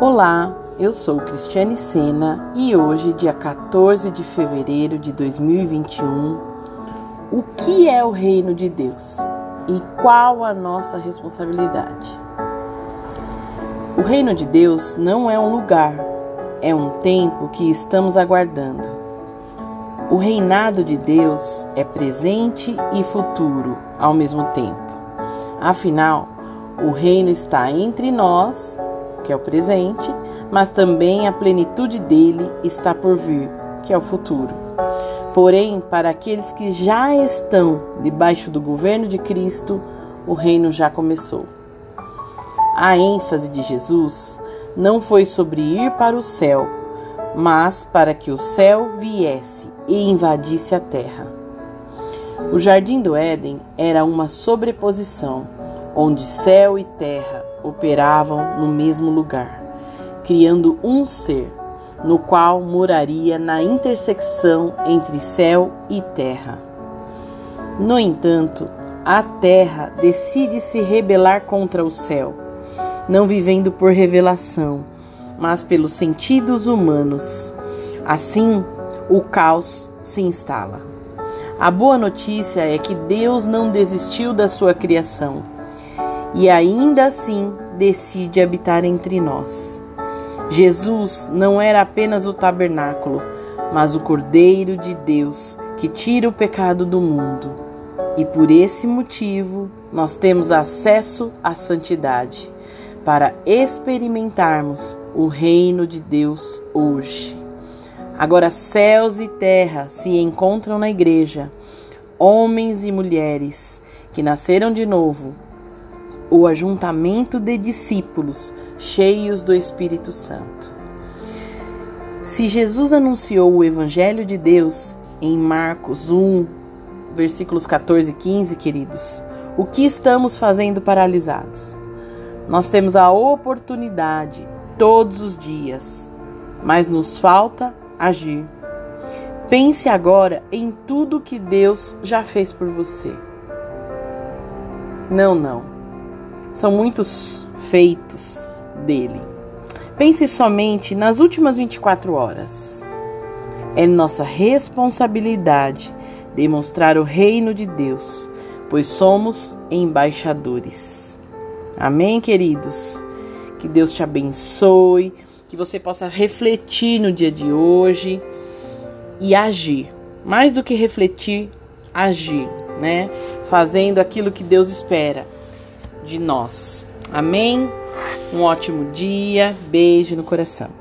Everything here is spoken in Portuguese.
Olá, eu sou Cristiane Sena e hoje, dia 14 de fevereiro de 2021, o que é o reino de Deus e qual a nossa responsabilidade? O reino de Deus não é um lugar, é um tempo que estamos aguardando. O reinado de Deus é presente e futuro ao mesmo tempo. Afinal, o reino está entre nós que é o presente, mas também a plenitude dele está por vir, que é o futuro. Porém, para aqueles que já estão debaixo do governo de Cristo, o reino já começou. A ênfase de Jesus não foi sobre ir para o céu, mas para que o céu viesse e invadisse a terra. O jardim do Éden era uma sobreposição, onde céu e terra operavam no mesmo lugar, criando um ser, no qual moraria na intersecção entre céu e terra. No entanto, a terra decide se rebelar contra o céu, não vivendo por revelação, mas pelos sentidos humanos. Assim, o caos se instala. A boa notícia é que Deus não desistiu da sua criação e ainda assim decide habitar entre nós. Jesus não era apenas o tabernáculo, mas o Cordeiro de Deus que tira o pecado do mundo. E por esse motivo nós temos acesso à santidade para experimentarmos o reino de Deus hoje. Agora, céus e terra se encontram na igreja, homens e mulheres que nasceram de novo o ajuntamento de discípulos cheios do Espírito Santo. Se Jesus anunciou o Evangelho de Deus em Marcos 1, versículos 14 e 15, queridos, o que estamos fazendo paralisados? Nós temos a oportunidade todos os dias, mas nos falta agir. Pense agora em tudo que Deus já fez por você. Não, não são muitos feitos dele. Pense somente nas últimas 24 horas. É nossa responsabilidade demonstrar o reino de Deus, pois somos embaixadores. Amém, queridos? Que Deus te abençoe, que você possa refletir no dia de hoje e agir. Mais do que refletir, agir, né? Fazendo aquilo que Deus espera de nós. Amém? Um ótimo dia, beijo no coração.